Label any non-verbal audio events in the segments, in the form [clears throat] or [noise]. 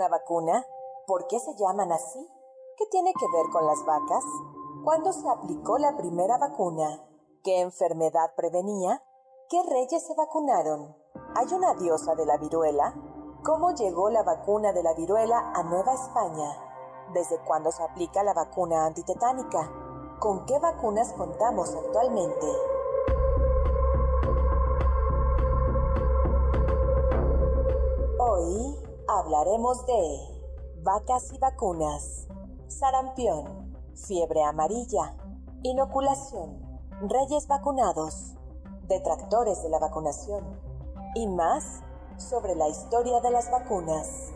una vacuna? ¿Por qué se llaman así? ¿Qué tiene que ver con las vacas? ¿Cuándo se aplicó la primera vacuna? ¿Qué enfermedad prevenía? ¿Qué reyes se vacunaron? ¿Hay una diosa de la viruela? ¿Cómo llegó la vacuna de la viruela a Nueva España? ¿Desde cuándo se aplica la vacuna antitetánica? ¿Con qué vacunas contamos actualmente? Hoy hablaremos de vacas y vacunas, sarampión, fiebre amarilla, inoculación, reyes vacunados, detractores de la vacunación y más sobre la historia de las vacunas.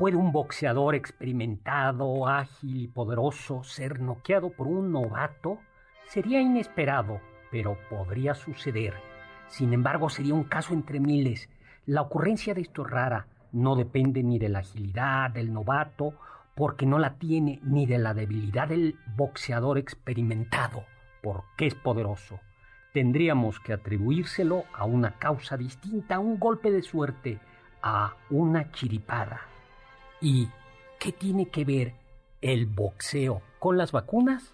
¿Puede un boxeador experimentado, ágil y poderoso ser noqueado por un novato? Sería inesperado, pero podría suceder. Sin embargo, sería un caso entre miles. La ocurrencia de esto es rara. No depende ni de la agilidad del novato, porque no la tiene, ni de la debilidad del boxeador experimentado, porque es poderoso. Tendríamos que atribuírselo a una causa distinta, a un golpe de suerte, a una chiripada. ¿Y qué tiene que ver el boxeo con las vacunas?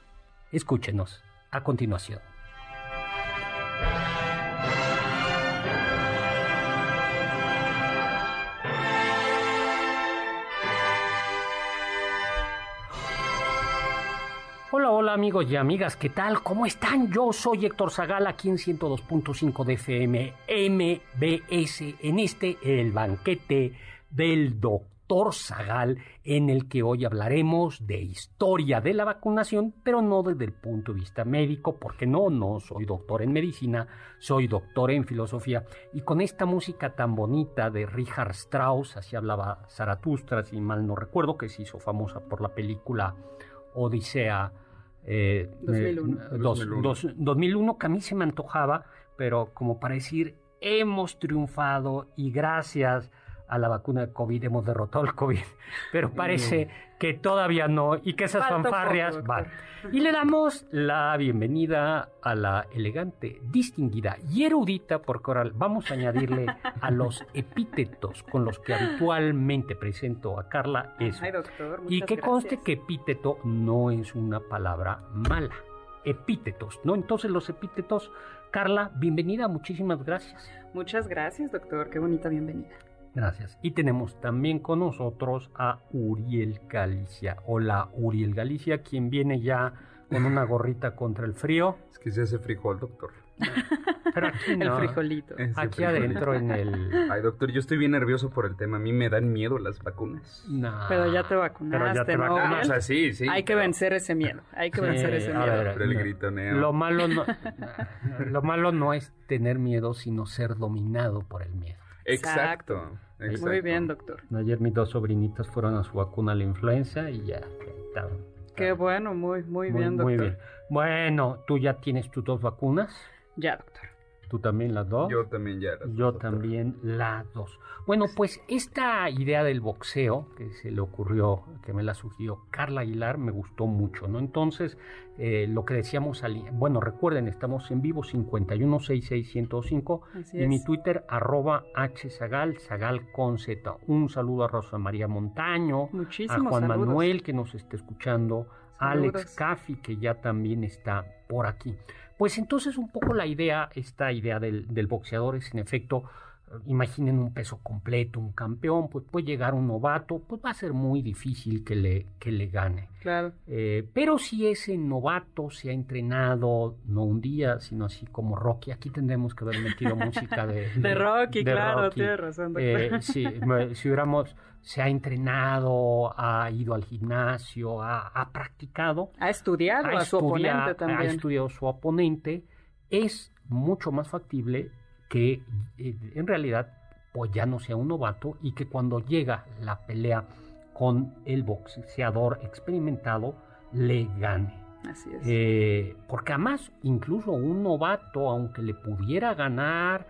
Escúchenos a continuación. Hola, hola amigos y amigas, ¿qué tal? ¿Cómo están? Yo soy Héctor Zagal aquí en 102.5 de FM MBS en este El Banquete del Doctor. Doctor Zagal, en el que hoy hablaremos de historia de la vacunación, pero no desde el punto de vista médico, porque no, no soy doctor en medicina, soy doctor en filosofía. Y con esta música tan bonita de Richard Strauss, así hablaba Zaratustra, si mal no recuerdo, que se hizo famosa por la película Odisea. 2001. Eh, 2001, que a mí se me antojaba, pero como para decir, hemos triunfado y gracias a la vacuna de COVID, hemos derrotado el COVID, [laughs] pero parece que todavía no y que esas fanfarrias van. Y le damos la bienvenida a la elegante, distinguida y erudita, porque ahora vamos a añadirle a los [laughs] epítetos con los que habitualmente presento a Carla eso. y que conste que epíteto no es una palabra mala. Epítetos, ¿no? Entonces los epítetos, Carla, bienvenida, muchísimas gracias. Muchas gracias, doctor, qué bonita bienvenida. Gracias. Y tenemos también con nosotros a Uriel Galicia. Hola, Uriel Galicia, quien viene ya con una [laughs] gorrita contra el frío. Es que se hace frijol, doctor. Pero aquí no. El frijolito. aquí adentro en el... Ay, doctor, yo estoy bien nervioso por el tema. A mí me dan miedo las vacunas. No. Pero ya te vacunaste, Pero ya te vacunaste. O sea, sí, sí. Hay que vencer ese miedo. Hay que vencer ese miedo. Ver, el gritoneo. Lo malo, no, [laughs] lo malo no es tener miedo, sino ser dominado por el miedo. Exacto. Muy bien, doctor. Ayer mis dos sobrinitas fueron a su vacuna a la influenza y ya estaban. Qué bueno, muy, muy, bien, doctor. Muy bien. Bueno, ¿tú ya tienes tus dos vacunas? Ya, doctor. ¿Tú también las dos? Yo también ya las Yo también las dos. Bueno, pues esta idea del boxeo que se le ocurrió, que me la sugirió Carla Aguilar, me gustó mucho, ¿no? Entonces, eh, lo que decíamos, al, bueno, recuerden, estamos en vivo 5166105 y mi Twitter arroba hzagal, zagal con z. Un saludo a Rosa María Montaño, a Juan Manuel que nos está escuchando, Alex Caffi que ya también está por aquí. Pues entonces un poco la idea, esta idea del, boxeador es en efecto imaginen un peso completo, un campeón, pues puede llegar un novato, pues va a ser muy difícil que le, que le gane. Claro. Eh, pero si ese novato se ha entrenado, no un día, sino así como Rocky, aquí tendremos que haber metido música de... [laughs] De, Rocky, claro, tienes razón. Eh, [laughs] si, si hubiéramos, se ha entrenado, ha ido al gimnasio, ha, ha practicado. Ha estudiado a su oponente también. Ha estudiado a su oponente, es mucho más factible que eh, en realidad pues ya no sea un novato y que cuando llega la pelea con el boxeador experimentado le gane. Así es. Eh, porque además, incluso un novato, aunque le pudiera ganar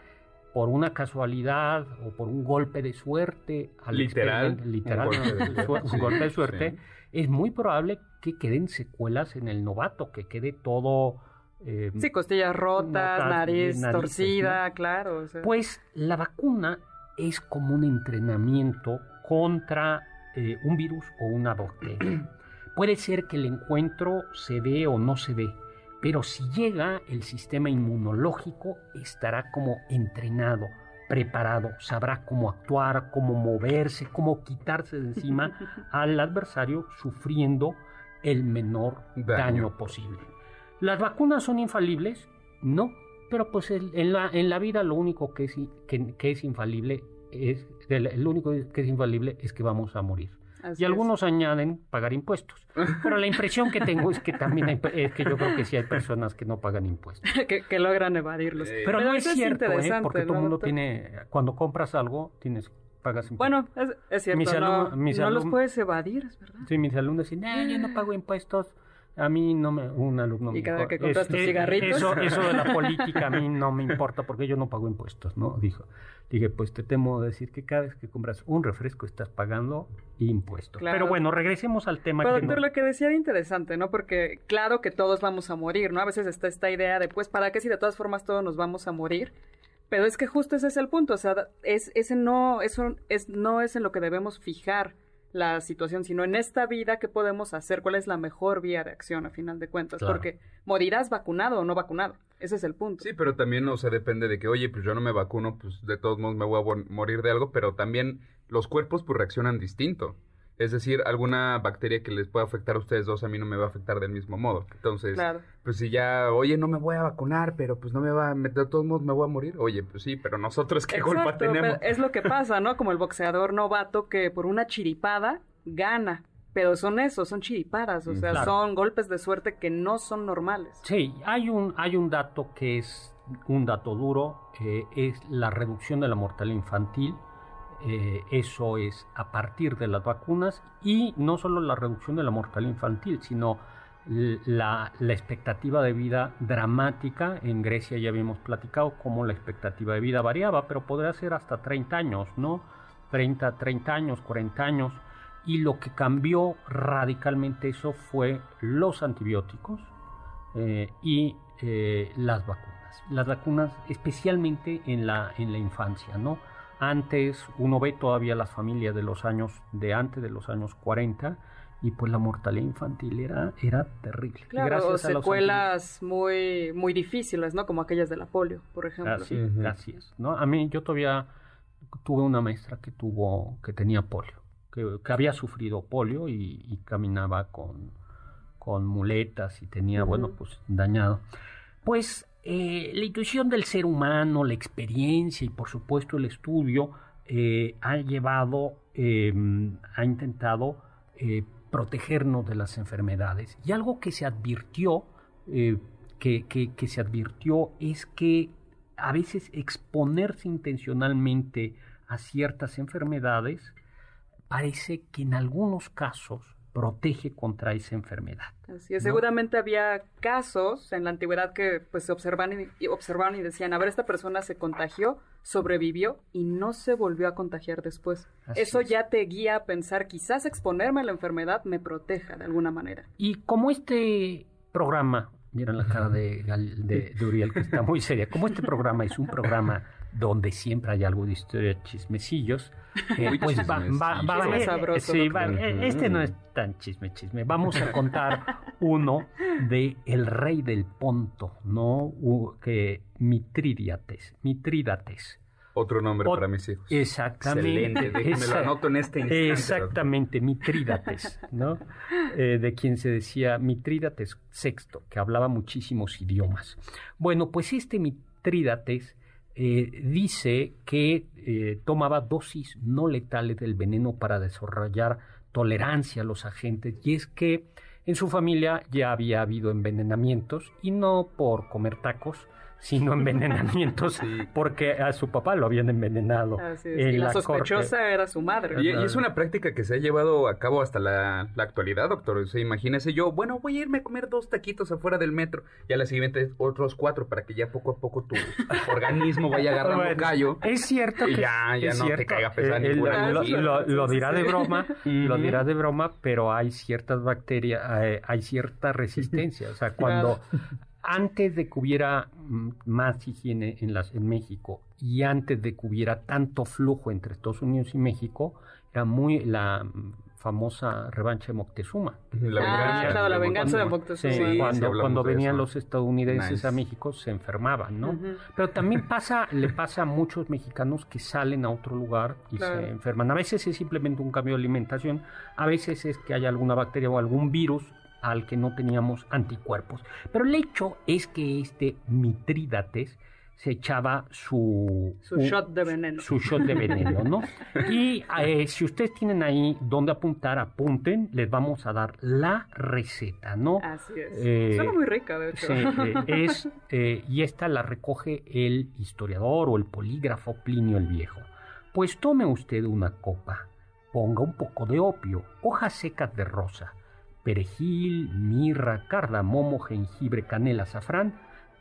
por una casualidad o por un golpe de suerte, al literal, literal [laughs] un golpe de, suerte, es muy probable que queden secuelas en el novato, que quede todo eh, sí, costillas rotas, nariz, torcida, claro. Pues la vacuna es como un entrenamiento contra eh, un virus o una bacteria. [clears throat] Puede ser que el encuentro se dé o no se dé, pero si llega el sistema inmunológico estará como entrenado, preparado, sabrá cómo actuar, cómo moverse, cómo quitarse de encima [laughs] al adversario sufriendo el menor daño posible. ¿Las vacunas son infalibles? No, pero pues en, la, en la vida lo único que es, que, es infalible es, lo único que es infalible es que vamos a morir. y algunos añaden pagar impuestos. Pero la impresión que tengo es que también hay, es que yo creo que sí hay personas que no pagan impuestos. [laughs] que, logran evadirlos. Pero, no es cierto, ¿eh? porque todo el mundo tiene, cuando compras algo, tienes pagas impuestos. Bueno, es, cierto, no, los puedes evadir, es verdad. Sí, mis alumnos dicen, yo no pago impuestos a mí no me, un alumno Y cada que compras tus cigarritos. Eso, eso de la [laughs] política a mí no me importa porque yo no pago impuestos, ¿no? Dijo. Dije, pues te temo decir que cada vez que compras un refresco estás pagando impuestos. Pero bueno, regresemos al tema. Pero, que lo que decía era interesante, ¿no? Porque claro que todos vamos a morir, ¿no? A veces está esta idea de, pues, ¿para qué si de todas formas todos nos vamos a morir? Pero es que justo ese es el punto, o sea, es, ese no, eso es, no es en lo que debemos fijar la situación, sino en esta vida qué podemos hacer, cuál es la mejor vía de acción a final de cuentas, porque morirás vacunado o no vacunado, ese es el punto. Sí, pero también, o sea, depende de que, oye, pues yo no me vacuno, pues de todos modos me voy a morir de algo, pero también los cuerpos pues reaccionan distinto. Es decir, alguna bacteria que les pueda afectar a ustedes dos a mí no me va a afectar del mismo modo. Entonces, pues si ya, oye, no me voy a vacunar, pero pues no me va, de todos modos me voy a morir. Oye, pues sí, pero nosotros qué culpa tenemos. es lo que [laughs] pasa, ¿no? Como el boxeador novato que por una chiripada gana. Pero son esos, son chiripadas, o sea, son golpes de suerte que no son normales. Sí, hay un, hay un dato que es un dato duro, que es la reducción de la mortalidad infantil eh, eso es a partir de las vacunas y no solo la reducción de la mortalidad infantil, sino la, expectativa de vida dramática. En Grecia ya habíamos platicado cómo la expectativa de vida variaba, pero podría ser hasta 30 años, ¿no? 30, 30 años, 40 años. Y lo que cambió radicalmente eso fue los antibióticos eh, y eh, las vacunas. Las vacunas especialmente en la, en la infancia, ¿no? Antes uno ve todavía las familias de los años de antes de los años 40 y pues la mortalidad infantil era, era terrible. Claro, Gracias secuelas muy, muy difíciles, ¿no? Como aquellas de la polio, por ejemplo. Así, es, ¿no? A mí yo todavía tuve una maestra que tuvo, que tenía polio, que, había sufrido polio y, caminaba con, con muletas y tenía, bueno, pues dañado. Pues eh, la intuición del ser humano, la experiencia y por supuesto el estudio eh, ha llevado, em, ha intentado eh, protegernos de las enfermedades. Y algo que se advirtió, que, que se advirtió es que a veces exponerse intencionalmente a ciertas enfermedades parece que en algunos casos protege contra esa enfermedad. Así es, seguramente había casos en la antigüedad que pues se observan y, observaron y decían, a ver, esta persona se contagió, sobrevivió y no se volvió a contagiar después. Eso ya te guía a pensar, quizás exponerme a la enfermedad me proteja de alguna manera. Y como este programa, miren la cara de, de Uriel que está muy seria, como este programa es un programa donde siempre hay algo de historia chismecillos, eh, pues va, va, va, sí, este no es tan chisme chisme. Vamos a contar uno de el rey del Ponto, ¿no? que Mitrídates, Mitrídates. Otro nombre para mis hijos. Exactamente. Excelente, déjeme lo anoto en este instante. Exactamente, Mitrídates, ¿no? [laughs] Eh, de quien se decía Mitrídates VI, que hablaba muchísimos idiomas. Bueno, pues este Mitrídates eh, dice que eh, tomaba dosis no letales del veneno para desarrollar tolerancia a los agentes, y es que en su familia ya había habido envenenamientos, y no por comer tacos, sino envenenamientos porque a su papá lo habían envenenado. y la, sospechosa era su madre. Y, es una práctica que se ha llevado a cabo hasta la, actualidad, doctor. O imagínese yo, bueno, voy a irme a comer dos taquitos afuera del metro y a la siguiente otros cuatro para que ya poco a poco tu [laughs] organismo vaya agarrando un callo. Es cierto que ya, ya no te caiga pesado eh, lo, dirá de broma, [laughs] lo dirá de broma, pero hay ciertas bacterias, eh, hay, cierta resistencia. O sea, [laughs] cuando antes de que hubiera mm, más higiene en, las, en México y antes de que hubiera tanto flujo entre Estados Unidos y México, era muy la mm, famosa revancha de Moctezuma. La ah, la venganza de Moctezuma. Sí, cuando, venían los estadounidenses a México se enfermaban, ¿no? Pero también pasa, [laughs] le pasa a muchos mexicanos que salen a otro lugar y se enferman. A veces es simplemente un cambio de alimentación, a veces es que hay alguna bacteria o algún virus al que no teníamos anticuerpos. Pero el hecho es que este Mitrídates se echaba su... Su shot de veneno. Su shot de veneno, ¿no? [laughs] y eh, si ustedes tienen ahí donde apuntar, apunten, les vamos a dar la receta, ¿no? Así es. Eh, Suena muy rica, de hecho. Sí, eh, es, y esta la recoge el historiador o el polígrafo Plinio el Viejo. Pues tome usted una copa, ponga un poco de opio, hojas secas de rosa, perejil, mirra, cardamomo, jengibre, canela, azafrán,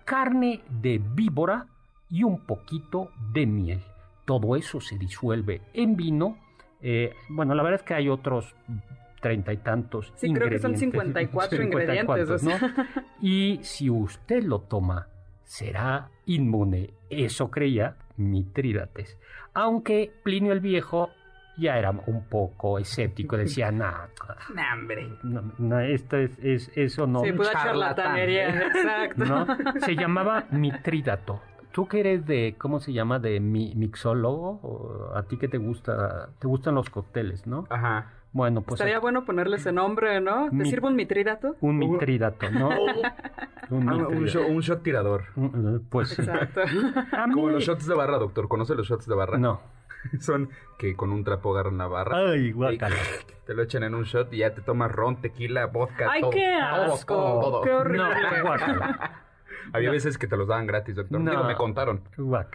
carne de víbora y un poquito de miel. Todo eso se disuelve en vino. Eh, bueno, la verdad es que hay otros treinta y tantos sí, creo que son 54, ingredientes. [laughs] ¿no? y si usted lo toma, será inmune. Eso creía Mitrídates. Aunque Plinio el Viejo ya era un poco escéptico, [laughs] decía, no, hombre. No, esto es, es, eso no. Sí, pura charlatanería, [laughs] exacto. ¿no? Se llamaba mitrídato. ¿Tú que eres de, cómo se llama, de mi, mixólogo? ¿A ti que te gusta, te gustan los cócteles, no? Ajá. Bueno, pues... Estaría bueno ponerle ese nombre, ¿no? ¿Te sirve un mitrídato? Un mitrídato, ¿no? [laughs] un, ah, un, shot, tirador. Pues... Exacto. Como los shots de barra, doctor. ¿Conoce los shots de barra? No. [laughs] Son que con un trapo agarran la barra. Ay, guacala. [laughs] Te lo echan en un shot y ya te tomas ron, tequila, vodka, Ay, qué asco. Todo, Qué horrible. No, [laughs] Había veces que te los daban gratis, doctor. No. Digo, me contaron.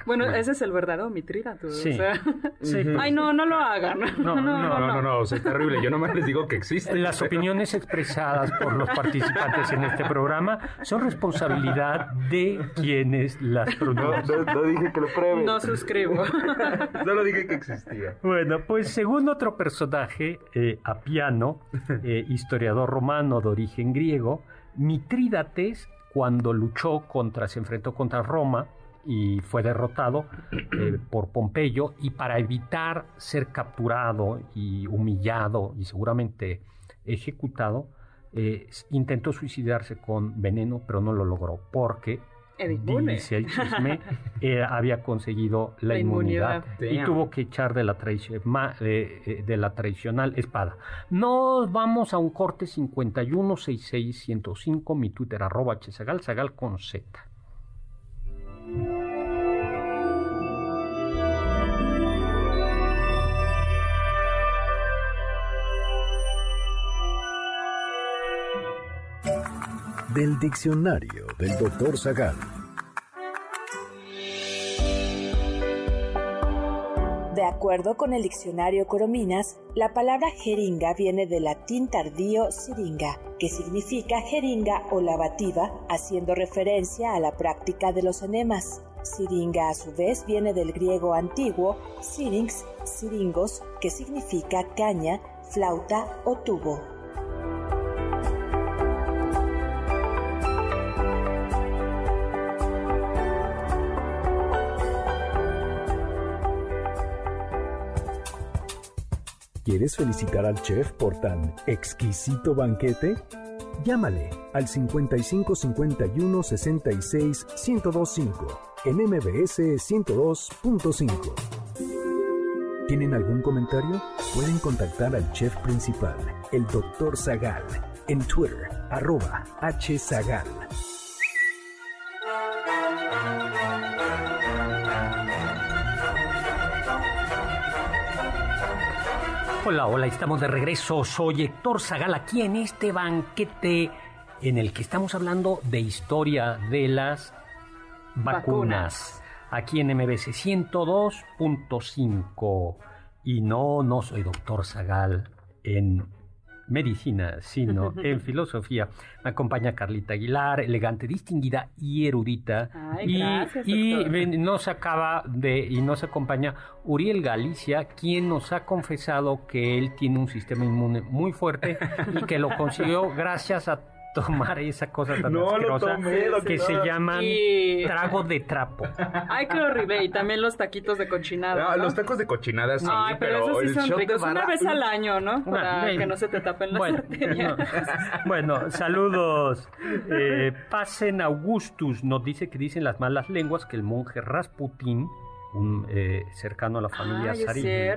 Bueno, ese es el verdadero mitrirato. Sí. O sea... [laughs] sí. Ay, no, no lo hagan. [laughs] No, no, no, no, no, o sea, es terrible. Yo nomás les digo que existe. Las opiniones expresadas por los participantes en este programa son responsabilidad de quienes las pronuncian. No, dije que lo prueben. No suscribo. [laughs] Solo dije que existía. Bueno, pues según otro personaje, eh, Apiano, eh, historiador romano de origen griego, Mitrídates cuando luchó contra, se enfrentó contra Roma y fue derrotado [clears throat] eh, por Pompeyo y para evitar ser capturado y humillado y seguramente ejecutado, eh, intentó suicidarse con veneno, pero no lo logró porque dice el chisme, [laughs] eh, había conseguido la, inmunidad, y tuvo que echar de la, eh, de la tradicional espada. Nos vamos a un corte 5166105, mi Twitter arroba chesagal, sagal con Z. del diccionario del doctor Zagal. De acuerdo con el diccionario Corominas, la palabra jeringa viene del latín tardío siringa, que significa jeringa o lavativa, haciendo referencia a la práctica de los enemas. Siringa a su vez viene del griego antiguo syrinx, siringos, que significa caña, flauta o tubo. ¿Quieres felicitar al chef por tan exquisito banquete? Llámale al 55 51 66 1025 en MBS 102.5. ¿Tienen algún comentario? Pueden contactar al chef principal, el Dr. Zagal, en Twitter, arroba hzagal. Hola, hola, estamos de regreso. Soy Héctor Zagal aquí en este banquete en el que estamos hablando de historia de las vacunas. Aquí en MBC 102.5. Y no, no soy doctor Zagal en medicina, sino [laughs] en filosofía. Me acompaña Carlita Aguilar, elegante, distinguida y erudita. Ay, y, gracias, y nos acaba de, y nos acompaña Uriel Galicia, quien nos ha confesado que él tiene un sistema inmune muy fuerte y que lo consiguió [laughs] gracias a tomar esa cosa tan No lo asquerosa tomé, que se llaman Y- trago de trapo. Ay, qué horrible. Y también los taquitos de cochinada. Ah, ¿no? Los tacos de cochinada sí, Ay, pero, pero, esos sí el son shot ricos. de Una vez al año, ¿no? Para Bueno, que no se te tapen las bueno, arterias. no. Bueno, saludos. Eh, Pasen Augustus nos dice que dicen las malas lenguas que el monje Rasputín, un eh, cercano a la familia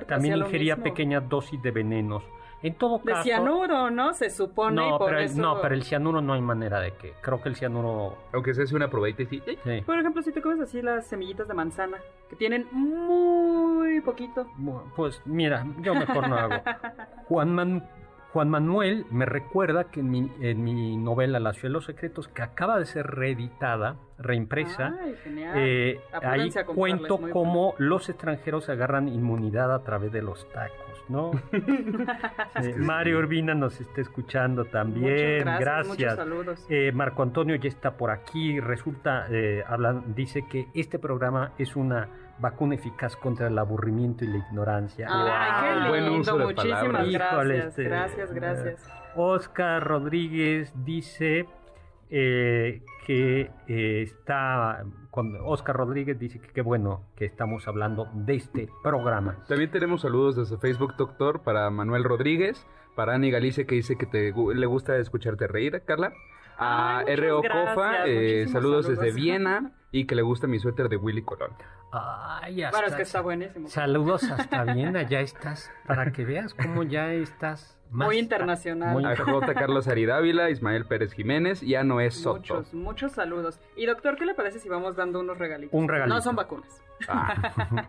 también ingería pequeñas dosis de venenos. En todo De caso, cianuro, ¿no? Se supone y no, por pero eso... no, pero el cianuro no hay manera de que. Creo que el cianuro. Aunque se hace una probadita y sí. sí. Por ejemplo, si te comes así las semillitas de manzana, que tienen muy poquito. Bueno, Pues mira, yo mejor no hago. [laughs] Juan, Man- Juan Manuel me recuerda que en mi, en mi novela La ciudad de los secretos, que acaba de ser reeditada, reimpresa, Ay, eh, ahí cuento cómo los extranjeros agarran inmunidad a través de los tacos, ¿no? [laughs] Sí, Mario Urbina nos está escuchando también, Muchas gracias. Muchos gracias. saludos. Eh, Marco Antonio ya está por aquí. Resulta, eh, hablan, dice que este programa es una vacuna eficaz contra el aburrimiento y la ignorancia. Ay, qué buen lindo. uso de Muchísimas gracias. este, Gracias, gracias. Oscar Rodríguez dice eh, que eh, está. Cuando Oscar Rodríguez dice que qué bueno que estamos hablando de este programa. También tenemos saludos desde Facebook, doctor, para Manuel Rodríguez, para Ani Galicia, que dice que te le gusta escucharte reír, Carla. A Ay, R.O. Cofa, eh, saludos. desde Viena y que le gusta mi suéter de Willy Colón. Ay, hasta- Bueno, es que está buenísimo. Saludos hasta Viena, ya estás, para que veas cómo ya estás más Muy internacional. muy A J. Carlos Aridávila, Ismael Pérez Jiménez y a Noé Soto. Muchos, muchos saludos. Y doctor, ¿qué le parece si vamos dando unos regalitos? Un regalito. No son vacunas. Ah, [laughs]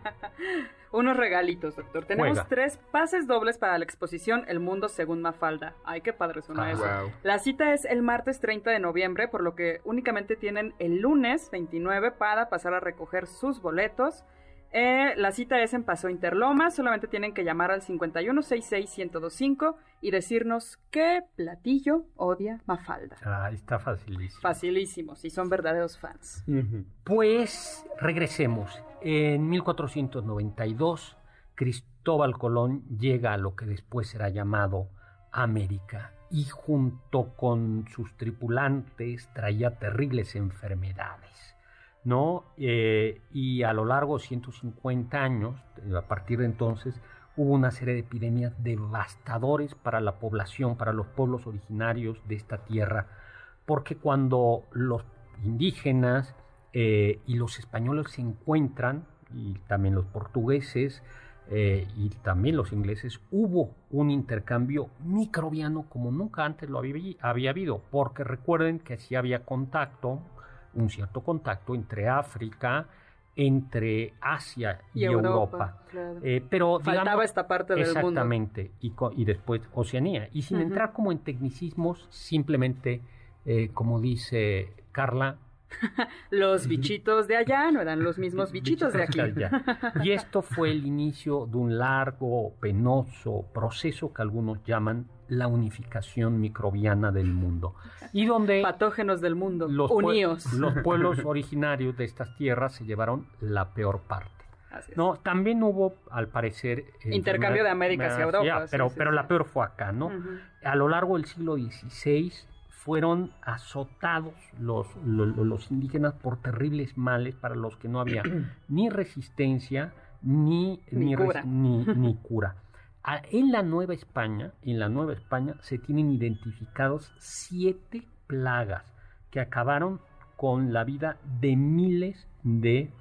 unos regalitos, doctor. Tenemos Juega. tres pases dobles para la exposición El Mundo según Mafalda. Ay, qué padre suena Ah, eso. wow. La cita es el martes 30 de noviembre, por lo que únicamente tienen el lunes 29 para pasar a recoger sus boletos. Eh, la cita es en Paso Interloma, solamente tienen que llamar al 5166-1025 y decirnos qué platillo odia Mafalda. Ah, está facilísimo. Facilísimo, si son verdaderos fans. Pues regresemos. En 1492, Cristóbal Colón llega a lo que después será llamado América y junto con sus tripulantes traía terribles enfermedades, ¿no? Eh, y a lo largo de 150 años, a partir de entonces, hubo una serie de epidemias devastadores para la población, para los pueblos originarios de esta tierra, porque cuando los indígenas eh, y los españoles se encuentran, y también los portugueses, eh, y también los ingleses, hubo un intercambio microbiano como nunca antes lo había, había habido, porque recuerden que sí había contacto, un cierto contacto entre África, entre Asia y, Y Europa. Europa, claro. Eh, pero Faltaba digamos, esta parte del mundo. Exactamente, y, co- y después Oceanía. Y sin entrar como en tecnicismos, simplemente, eh, como dice Carla, [laughs] Los bichitos de allá no eran los mismos bichitos de aquí. Y esto fue el inicio de un largo, penoso proceso que algunos llaman la unificación microbiana del mundo. Y donde Patógenos del mundo, los, uníos. los [laughs] pueblos originarios de estas tierras se llevaron la peor parte. Así es. No, también hubo, al parecer... Intercambio de América hacia enfermedades- Europa, ya, pero, sí, pero sí. la peor fue acá, ¿no? A lo largo del siglo XVI fueron azotados los, lo- lo- los indígenas por terribles males para los que no había [clears throat] ni resistencia ni, Ni cura. ni- [laughs] ni cura. A- En la Nueva España, en la Nueva España se tienen identificados siete plagas que acabaron con la vida de miles, de,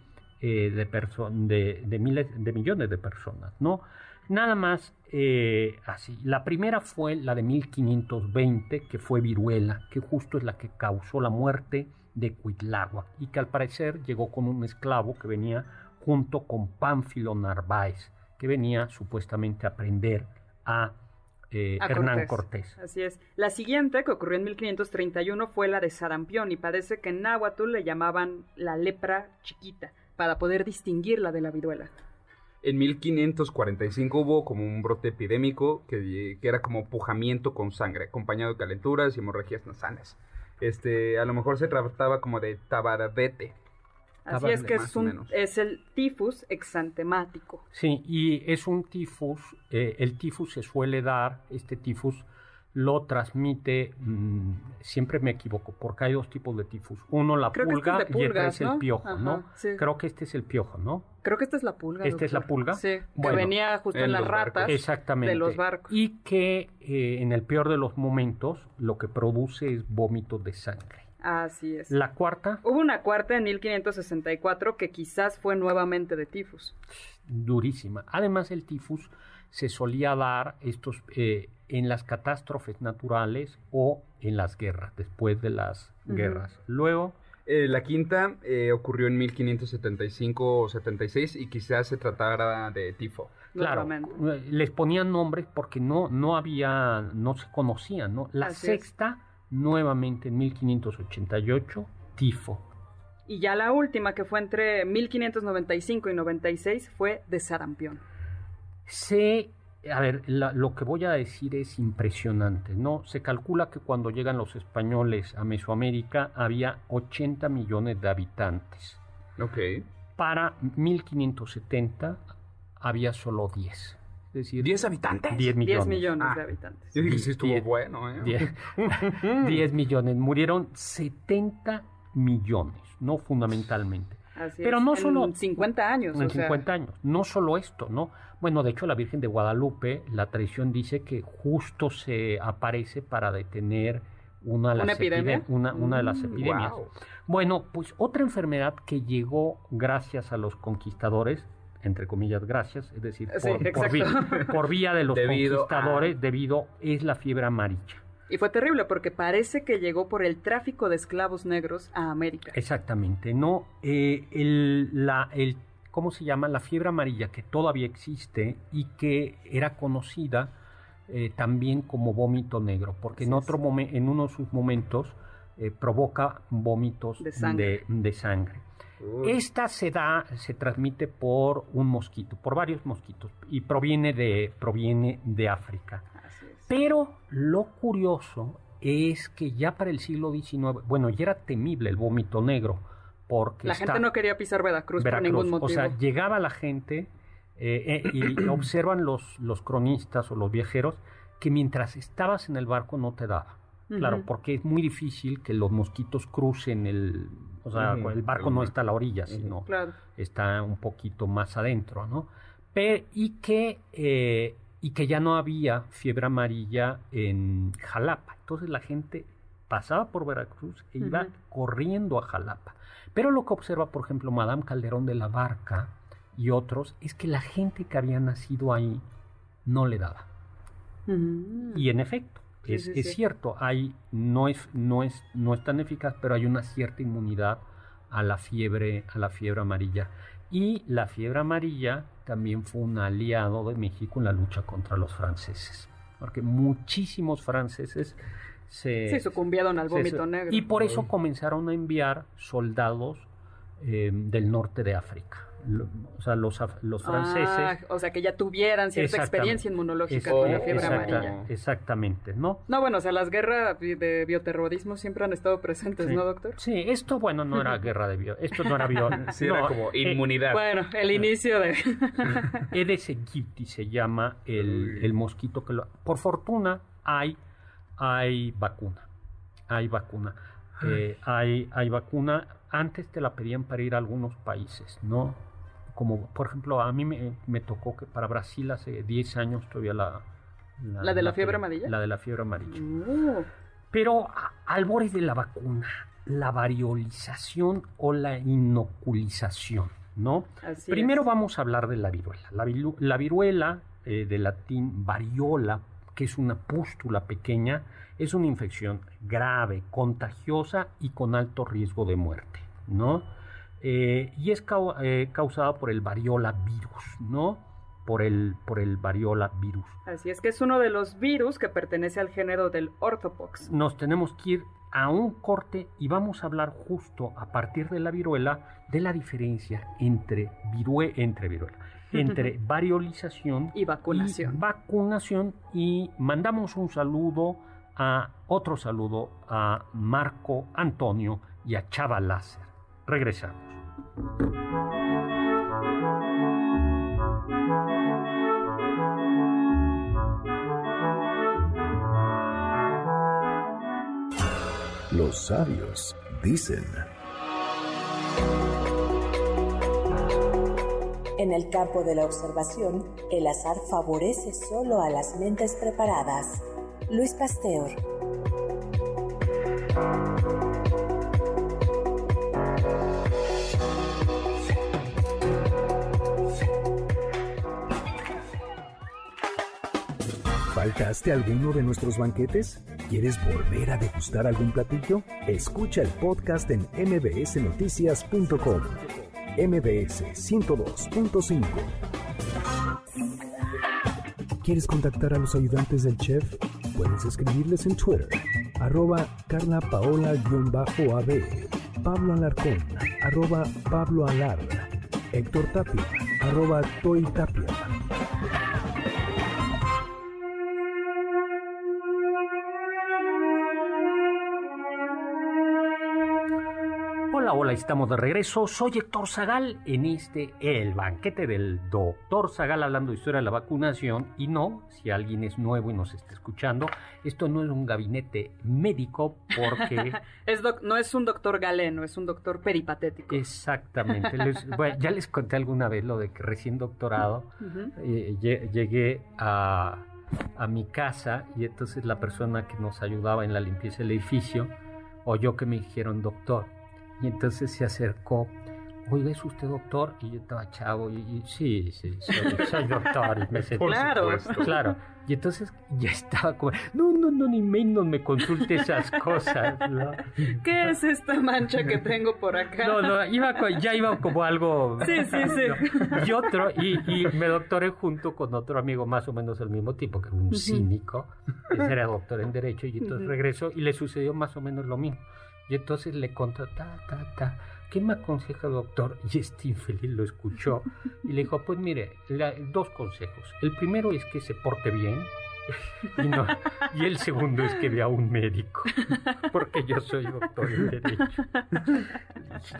eh, de, de, miles, de millones de personas, ¿no? Nada más eh, así. La primera fue la de 1520, que fue viruela, que justo es la que causó la muerte de Cuitláhuac y que al parecer llegó con un esclavo que venía junto con Pánfilo Narváez, que venía supuestamente a aprender a, eh, Hernán Cortés. Así es. La siguiente, que ocurrió en 1531, fue la de Sarampión y parece que en Náhuatl le llamaban la lepra chiquita para poder distinguirla de la viruela. En 1545 hubo como un brote epidémico que, que, era como pujamiento con sangre, acompañado de calenturas y hemorragias nasales. Este, a lo mejor se trataba como de tabardete. Así es que es, un, es el tifus exantemático. Sí, y es un tifus, eh, el tifus se suele dar, este tifus lo transmite, mm, siempre me equivoco, porque hay dos tipos de tifus. Uno la pulga y este es el piojo, ¿no? Creo que este es el piojo, ¿no? Creo que esta es la pulga. ¿Esta es la pulga? Sí, que venía justo en, las ratas Exactamente. de los barcos. Y que eh, en el peor de los momentos lo que produce es vómitos de sangre. Así es. La cuarta. Hubo una cuarta en 1564 que quizás fue nuevamente de tifus. Durísima. Además el tifus se solía dar estos eh, en las catástrofes naturales o en las guerras, después de las guerras. Luego... Eh, la quinta eh, ocurrió en 1575 o 76 y quizás se tratara de tifo. Claro, les ponían nombres porque no, no había, no se conocían, ¿no? La sexta, nuevamente en 1588, tifo. Y ya la última, que fue entre 1595 y 96, fue de sarampión. Se a ver, lo que voy a decir es impresionante, ¿no? Se calcula que cuando llegan los españoles a Mesoamérica había 80 millones de habitantes. Ok. Para 1570 había solo 10. Es decir, ¿10 habitantes? 10 millones. 10 millones de ah. habitantes. Yo dije, sí estuvo bueno, ¿eh? 10, 10 [laughs] millones. Murieron 70 millones, no fundamentalmente. Pero no solo... En 50 años. En 50 años. No solo esto, ¿no? Bueno, de hecho la Virgen de Guadalupe, la tradición dice que justo se aparece para detener una de las, ¿Una, una, de las mm, epidemias. Bueno, pues otra enfermedad que llegó gracias a los conquistadores, entre comillas gracias, es decir, por, vía, de los [laughs] conquistadores, debido es la fiebre amarilla. Y fue terrible porque parece que llegó por el tráfico de esclavos negros a América. Exactamente, no, eh, el, la, el, ¿cómo se llama? La fiebre amarilla que todavía existe y que era conocida eh, también como vómito negro, porque en otro en uno de sus momentos eh, provoca vómitos de sangre. Esta se da, se transmite por un mosquito, por varios mosquitos, y proviene de, proviene de África. Pero lo curioso es que ya para el siglo XIX, bueno, ya era temible el vómito negro, porque... La gente no quería pisar Veracruz, por ningún motivo. O sea, llegaba la gente eh, eh, y [clears throat] observan los, los cronistas o los viajeros que mientras estabas en el barco no te daba. Claro, porque es muy difícil que los mosquitos crucen el... O sea, el barco no está a la orilla, sino está un poquito más adentro, ¿no? y que eh, y que ya no había fiebre amarilla en Jalapa. Entonces la gente pasaba por Veracruz e iba corriendo a Jalapa. Pero lo que observa, por ejemplo, Madame Calderón de la Barca y otros, es que la gente que había nacido ahí no le daba. Y en efecto, es, cierto, hay, no, es, no, es, no es tan eficaz, pero hay una cierta inmunidad a la fiebre, a la fiebre amarilla. Y la fiebre amarilla también fue un aliado de México en la lucha contra los franceses, porque muchísimos franceses se, sucumbieron al vómito negro. Y por eso comenzaron a enviar soldados eh, del norte de África o sea, los, los ah, franceses. o sea, que ya tuvieran cierta experiencia inmunológica con la fiebre amarilla. Exactamente, ¿no? No, bueno, o sea, las guerras de bioterrorismo siempre han estado presentes, ¿no, doctor? Sí, esto, bueno, no era [laughs] guerra de bio, esto no era bio. [laughs] sí, era como eh, inmunidad. bueno, el inicio de... [laughs] Aedes aegypti se llama el, el mosquito que lo... Por fortuna hay, hay vacuna, hay vacuna. Eh, hay, hay vacuna, antes te la pedían para ir a algunos países, ¿no? Como por ejemplo a mí me, tocó que para Brasil hace 10 años todavía la... ¿La, de la, fiebre amarilla? La de la fiebre amarilla. Uh. Pero albores de la vacuna, la variolización o la inoculización, ¿no? Así Primero es. vamos a hablar de la viruela. La, viru- la viruela, eh, de latín variola, que es una pústula pequeña, es una infección grave, contagiosa y con alto riesgo de muerte, ¿no? Eh, y es cau- eh, causada por el variola virus, ¿no? Por el, por el variola virus. Así es que es uno de los virus que pertenece al género del orthopox. nos tenemos que ir a un corte y vamos a hablar justo a partir de la viruela de la diferencia entre virue, entre viruela, [laughs] entre variolización Y vacunación. y vacunación y mandamos un saludo a otro saludo a Marco Antonio y a Chava Láser. Regresamos. Los sabios dicen. En el campo de la observación, el azar favorece solo a las mentes preparadas. Luis Pasteur. ¿Faltaste alguno de nuestros banquetes? ¿Quieres volver a degustar algún platillo? Escucha el podcast en mbsnoticias.com. mbs 102.5. ¿Quieres contactar a los ayudantes del chef? Puedes escribirles en Twitter, arroba Carla Paola-AB, Pablo Alarcón, arroba Pablo Alar, Héctor Tapia, arroba Toy hola, estamos de regreso. Soy Héctor Zagal en este El Banquete del Doctor Zagal hablando de historia de la vacunación. Y no, si alguien es nuevo y nos está escuchando, esto no es un gabinete médico porque [laughs] Es doc- no es un doctor galeno, es un doctor peripatético. exactamente, les- [laughs] bueno, ya les conté alguna vez lo de que recién doctorado eh, lle- llegué a, a mi casa y entonces la persona que nos ayudaba en la limpieza del edificio oyó que me dijeron doctor y entonces se acercó. Oiga, ¿es usted doctor? Y yo estaba chavo y, y sí, sí, soy, soy doctor. Y me senté- Claro. Claro. Y entonces ya estaba como, no, no, no, ni menos me consulte esas cosas. ¿no? ¿Qué es esta mancha que tengo por acá? No, no, iba ya iba como algo. Sí, sí, sí. Y otro, y, y me doctoré junto con otro amigo más o menos del mismo tipo, que era un cínico. Ese [laughs] era doctor en Derecho, y entonces regresó y le sucedió más o menos lo mismo. Y entonces le contó, ta, ta, ta, ¿qué me aconseja, doctor? Y este infeliz lo escuchó y le dijo, pues mire, la- dos consejos. El primero es que se porte bien. [laughs] Y, no- y el segundo es que vea un médico, porque yo soy doctor en Derecho.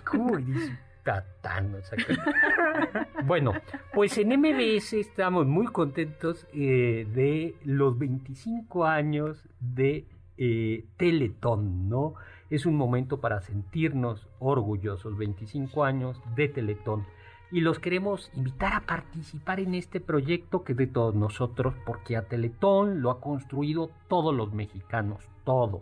¿Cómo eres patán? O sea, que- Bueno, pues en MBS estamos muy contentos eh, de los 25 años de eh, Teletón, ¿no? Es un momento para sentirnos orgullosos, 25 años de Teletón. Y los queremos invitar a participar en este proyecto que es de todos nosotros, porque a Teletón lo ha construido todos los mexicanos, todos,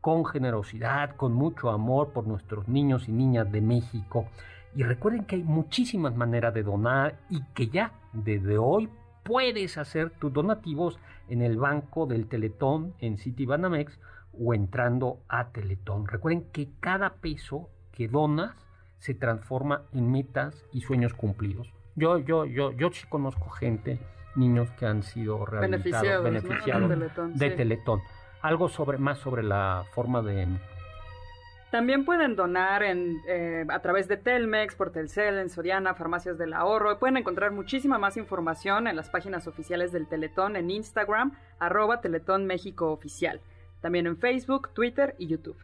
con generosidad, con mucho amor por nuestros niños y niñas de México. Y recuerden que hay muchísimas maneras de donar y que ya desde hoy puedes hacer tus donativos en el banco del Teletón en Citibanamex o entrando a Teletón. Recuerden que cada peso que donas se transforma en metas y sueños cumplidos. Yo, yo, yo, yo sí conozco gente, niños que han sido rehabilitados, Beneficiados, ¿no? beneficiados De Teletón, de sí. Teletón. Algo sobre, más sobre la forma de También pueden donar en, eh, a través de Telmex, por Telcel, en Soriana, Farmacias del Ahorro. Pueden encontrar muchísima más información en las páginas oficiales del Teletón en Instagram, arroba Teletón México Oficial. También en Facebook, Twitter y YouTube.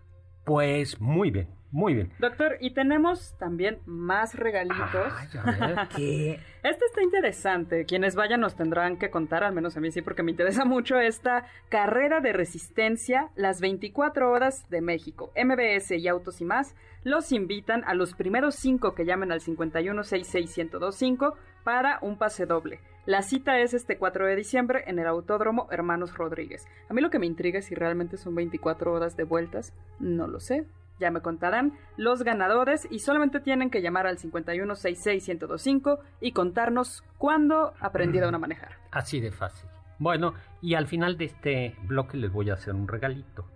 Pues muy bien, muy bien. Doctor, y tenemos también más regalitos. Ay, a ver, [laughs] ¿qué? Este está interesante. Quienes vayan nos tendrán que contar, al menos a mí sí, porque me interesa [laughs] mucho esta carrera de resistencia, las 24 horas de México. MBS y Autos y más los invitan a los primeros cinco que llamen al 5166125 para un pase doble. La cita es este 4 de diciembre en el Autódromo Hermanos Rodríguez. A mí lo que me intriga es si realmente son 24 horas de vueltas. No lo sé. Ya me contarán los ganadores y solamente tienen que llamar al 5166-1025 y contarnos cuándo aprendieron a manejar. Así de fácil. Bueno, y al final de este bloque les voy a hacer un regalito.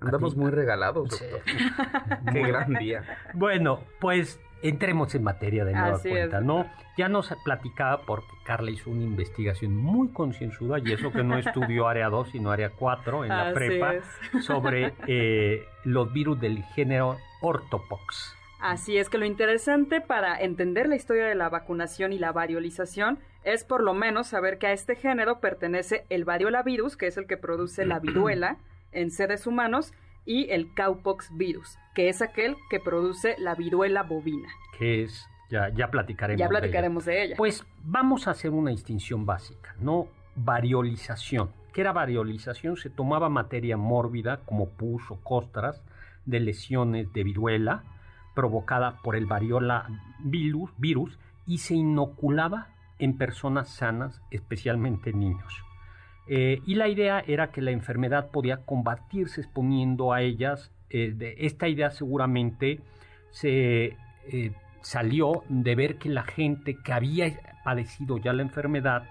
Andamos muy regalados, doctor. Qué gran día. Bueno, pues entremos en materia de nueva cuenta, ¿no? Ya nos platicaba porque Carla hizo una investigación muy concienzuda, y eso que no [laughs] estudió área 2, sino área 4 en la prepa, sobre [laughs] eh, los virus del género ortopox. Así es que lo interesante para entender la historia de la vacunación y la variolización es por lo menos saber que a este género pertenece el variolavirus, que es el que produce la viruela en seres humanos, y el cowpox virus, que es aquel que produce la viruela bovina. Que es, ya, ya platicaremos. Ya platicaremos de ella. Pues vamos a hacer una distinción básica, ¿no? Variolización. ¿Qué era variolización? Se tomaba materia mórbida como pus o costras de lesiones de viruela provocada por el variola virus, virus y se inoculaba en personas sanas, especialmente niños. Eh, y la idea era que la enfermedad podía combatirse exponiendo a ellas. Eh, de esta idea seguramente se eh, salió de ver que la gente que había padecido ya la enfermedad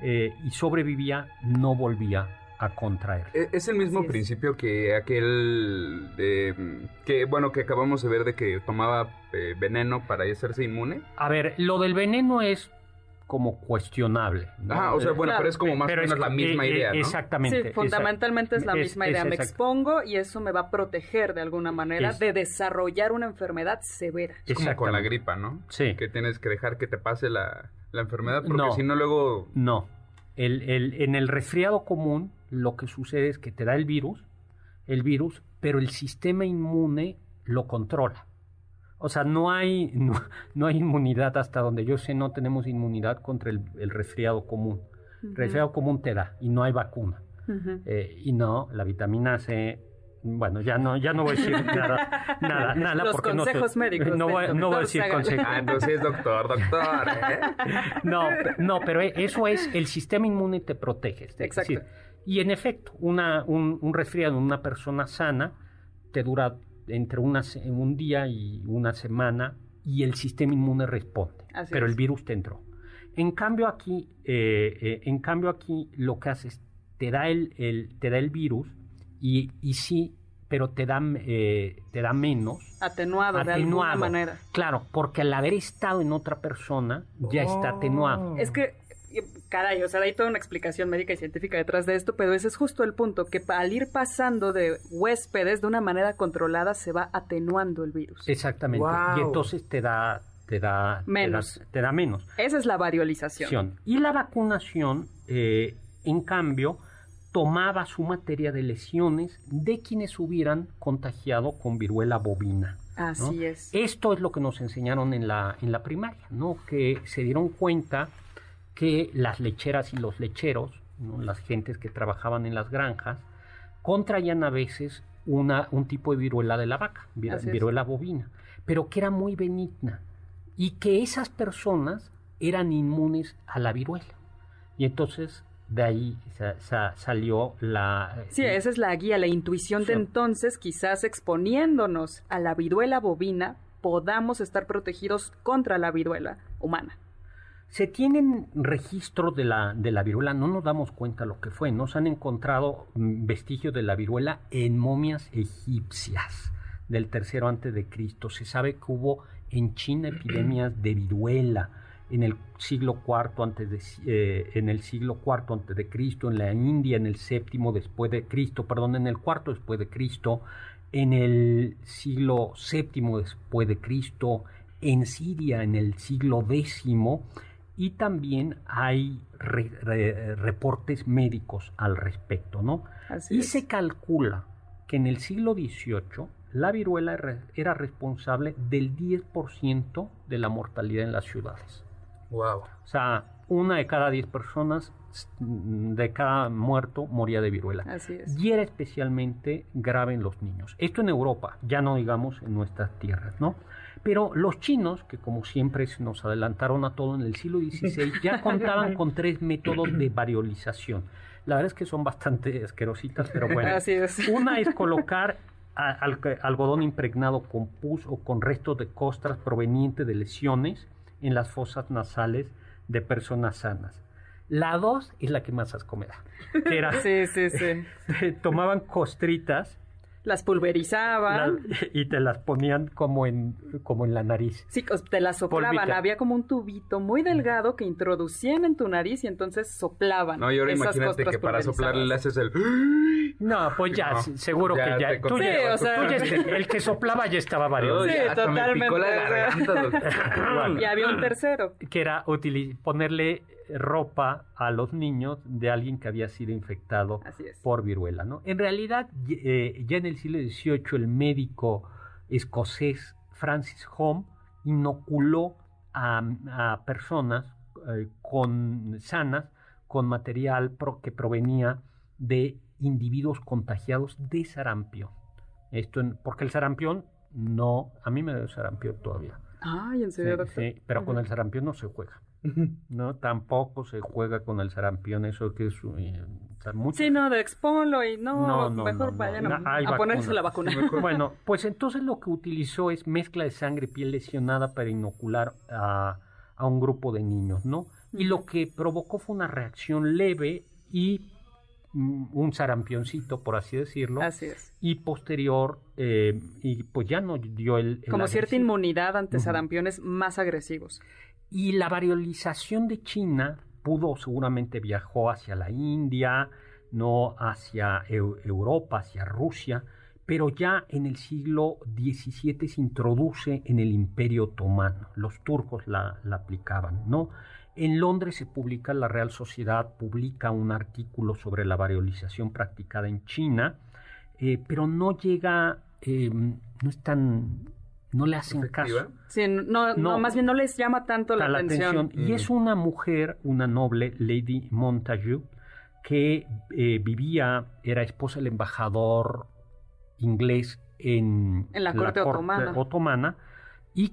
y sobrevivía no volvía a contraer. E, es el mismo principio que aquel que bueno que acabamos de ver de que tomaba veneno para hacerse inmune. A ver, lo del veneno es como cuestionable. Ah, o sea, bueno, pero es como más o menos la misma eh, idea, ¿no? Exactamente. Sí, fundamentalmente es la misma idea. me expongo y eso me va a proteger de alguna manera de desarrollar una enfermedad severa. Es como con la gripa, ¿no? Sí. Que tienes que dejar que te pase la, enfermedad porque si no luego... No. El, el, en el resfriado común lo que sucede es que te da el virus, el virus, pero el sistema inmune lo controla. O sea, no hay, [laughs] no, hay inmunidad hasta donde yo sé, no tenemos inmunidad contra el, resfriado común. El resfriado común te da y no hay vacuna. Eh, y no, la vitamina C, bueno, ya no, ya no voy a decir [laughs] nada, nada, nada. Los porque consejos no médicos. No voy, no voy a decir consejos. Ah, entonces doctor, doctor. ¿eh? [laughs] No, no, pero eso es, el sistema inmune te protege. Exacto. y en efecto, una, un, un resfriado en una persona sana te dura entre una, un día y una semana y el sistema inmune responde, pero el virus te entró. En cambio aquí, eh, eh, en cambio aquí lo que haces te da el, el, te da el virus y, y sí, pero te da, eh, te da menos. Atenuado, de alguna manera. Claro, porque al haber estado en otra persona ya está atenuado. Es que caray, o sea, hay toda una explicación médica y científica detrás de esto, pero ese es justo el punto, que al ir pasando de huéspedes de una manera controlada se va atenuando el virus. Exactamente. Y entonces te da, te da menos. Te da, menos. Esa es la variolización. Y la vacunación, eh, en cambio, tomaba su materia de lesiones de quienes hubieran contagiado con viruela bovina. Así es. Esto es lo que nos enseñaron en la, en la primaria, ¿no? Que se dieron cuenta que las lecheras y los lecheros, las gentes que trabajaban en las granjas, contraían a veces una, un tipo de viruela de la vaca, viruela bovina, pero que era muy benigna y que esas personas eran inmunes a la viruela. Y entonces de ahí salió la... Eh, sí, esa es la guía, la intuición de entonces, quizás exponiéndonos a la viruela bovina, podamos estar protegidos contra la viruela humana. Se tienen registros de la, de la viruela, no nos damos cuenta lo que fue. Nos han encontrado mm, vestigios de la viruela en momias egipcias del tercero antes de Cristo. Se sabe que hubo en China epidemias de viruela en el siglo IV antes de eh, en el siglo IV antes de Cristo, en la India en el séptimo después de Cristo, perdón, en el cuarto después de Cristo, en el siglo séptimo después de Cristo, en Siria en el siglo X y también hay reportes médicos al respecto, ¿no? y se calcula que en el siglo XVIII la viruela era responsable del 10% de la mortalidad en las ciudades. Wow. O sea, una de cada 10 personas de cada muerto moría de viruela. Así es. Y era especialmente grave en los niños. Esto en Europa, ya no digamos en nuestras tierras, ¿no? Pero los chinos, que como siempre nos adelantaron a todo en el siglo XVI, ya [laughs] contaban con tres métodos de variolización. La verdad es que son bastante asquerositas, pero bueno. Así es. Una es colocar algodón impregnado con pus o con restos de costras provenientes de lesiones en las fosas nasales de personas sanas. La dos es la que más asco me da. era, sí, sí, sí. [laughs] tomaban costritas las pulverizaban. y te las ponían como en, como en la nariz. Sí, te las soplaban. Había como un tubito muy delgado que introducían en tu nariz y entonces soplaban. No, y ahora imagínate que para soplarle le haces el... No, pues ya, seguro que ya. Tú ya, o sea... [laughs] el que soplaba ya estaba varios. Sí, totalmente. [laughs] y había un tercero. Que era ponerle ropa a los niños de alguien que había sido infectado por viruela. ¿no? En realidad, eh, ya en el siglo XVIII, el médico escocés Francis Home inoculó a, personas eh, con, sanas con material que provenía de individuos contagiados de sarampión. Esto porque el sarampión no, a mí me da sarampión todavía. Ay, ¿en serio, sí, pero con el sarampión no se juega. No, tampoco se juega con el sarampión, eso que es eh, Sí, no, de expolo y no, mejor vayan a, ponerse la vacuna. [laughs] bueno, pues entonces lo que utilizó es mezcla de sangre y piel lesionada para inocular a, a un grupo de niños, ¿no? Y lo que provocó fue una reacción leve y mm, un sarampioncito, por así decirlo. Así es. Y posterior, eh, y pues ya no dio el... Como cierta inmunidad ante sarampiones más agresivos. Y la variolización de China pudo, seguramente viajó hacia la India, no hacia Europa, hacia Rusia, pero ya en el siglo XVII se introduce en el Imperio Otomano. Los turcos la, aplicaban, ¿no? En Londres se publica, la Real Sociedad publica un artículo sobre la variolización practicada en China, eh, pero no llega, eh, no es tan no le hacen caso. Sí, no, no, más bien no les llama tanto la, atención. Y es una mujer, una noble, Lady Montagu, que eh, vivía, era esposa del embajador inglés en, la, corte, otomana. y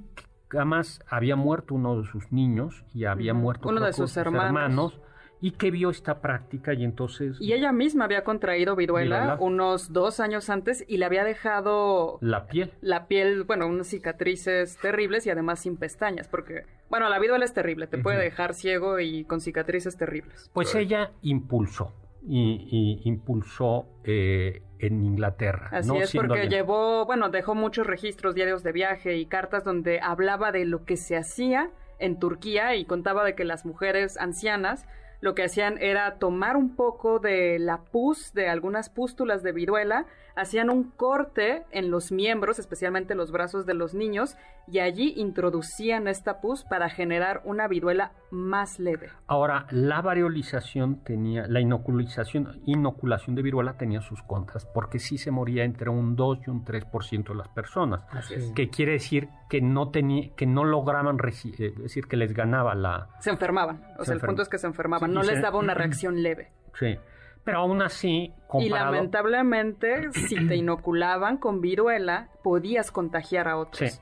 además había muerto uno de sus niños y había muerto uno de sus, hermanos y que vio esta práctica y entonces... Y ella misma había contraído viruela, unos dos años antes y le había dejado... La piel. La piel, bueno, unas cicatrices terribles y además sin pestañas, porque, bueno, la viruela es terrible, te puede dejar ciego y con cicatrices terribles. Pues ella impulsó, y, impulsó eh, en Inglaterra. Así es, porque llevó, bueno, dejó muchos registros, diarios de viaje y cartas donde hablaba de lo que se hacía en Turquía y contaba de que las mujeres ancianas lo que hacían era tomar un poco de la pus, de algunas pústulas de viruela, hacían un corte en los miembros, especialmente los brazos de los niños, y allí introducían esta pus para generar una viruela más leve. Ahora, la variolización tenía, la inoculización, inoculación de viruela tenía sus contras, porque sí se moría entre un 2 y un 3% de las personas. Así es. Que quiere decir que no tenía, que no lograban, eh, es decir, que les ganaba la... Se enfermaban, o sea, el punto es que se enfermaban, no les daba una [clears throat] reacción leve. Sí. Pero aún así, Y lamentablemente, si te inoculaban con viruela, podías contagiar a otros. Sí.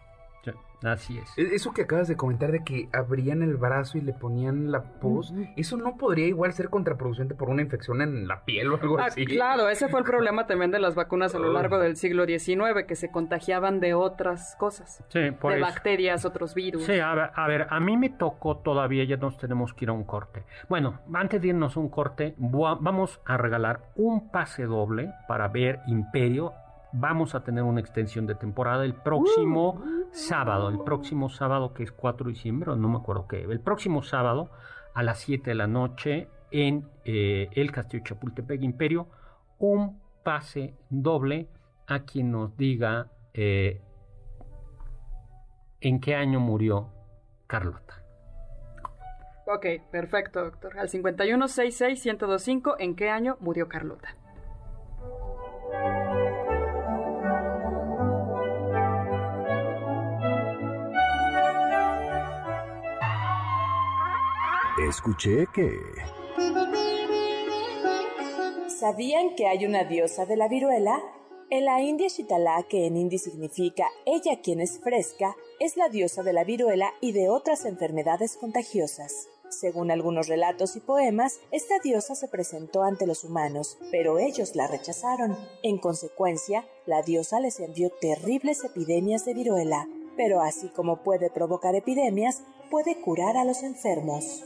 Así es. E-, eso que acabas de comentar de que abrían el brazo y le ponían la pus, eso no podría igual ser contraproducente por una infección en la piel o algo ah, así. Claro, ese fue el problema también de las vacunas a lo largo del siglo XIX, que se contagiaban de otras cosas. Sí, por De bacterias, otros virus. Sí, a ver, a ver, a mí me tocó todavía, ya nos tenemos que ir a un corte. Bueno, antes de irnos a un corte, vamos a regalar un pase doble para ver Imperio vamos a tener una extensión de temporada el próximo uh. sábado, el próximo sábado que es 4 de diciembre, no me acuerdo qué, el próximo sábado a las 7 de la noche en eh, el Castillo Chapultepec Imperio, un pase doble a quien nos diga eh, en qué año murió Carlota. Ok, perfecto, doctor. Al 5166-1025, ¿en qué año murió Carlota? Escuché que... ¿Sabían que hay una diosa de la viruela? En la India Shitala, que en hindi significa ella quien es fresca, es la diosa de la viruela y de otras enfermedades contagiosas. Según algunos relatos y poemas, esta diosa se presentó ante los humanos, pero ellos la rechazaron. En consecuencia, la diosa les envió terribles epidemias de viruela, pero así como puede provocar epidemias, puede curar a los enfermos.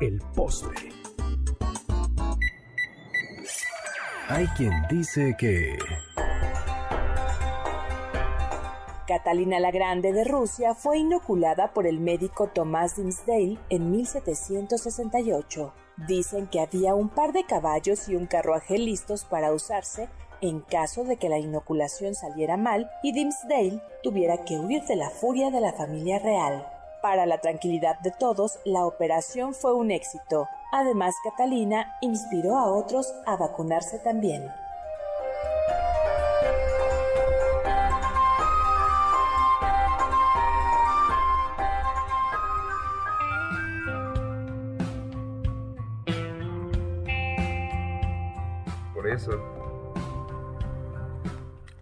el postre. Hay quien dice que... Catalina la Grande de Rusia fue inoculada por el médico Tomás Dinsdale en 1768. Dicen que había un par de caballos y un carruaje listos para usarse en caso de que la inoculación saliera mal y Dimmesdale tuviera que huir de la furia de la familia real. Para la tranquilidad de todos, la operación fue un éxito. Además, Catalina inspiró a otros a vacunarse también. Por eso.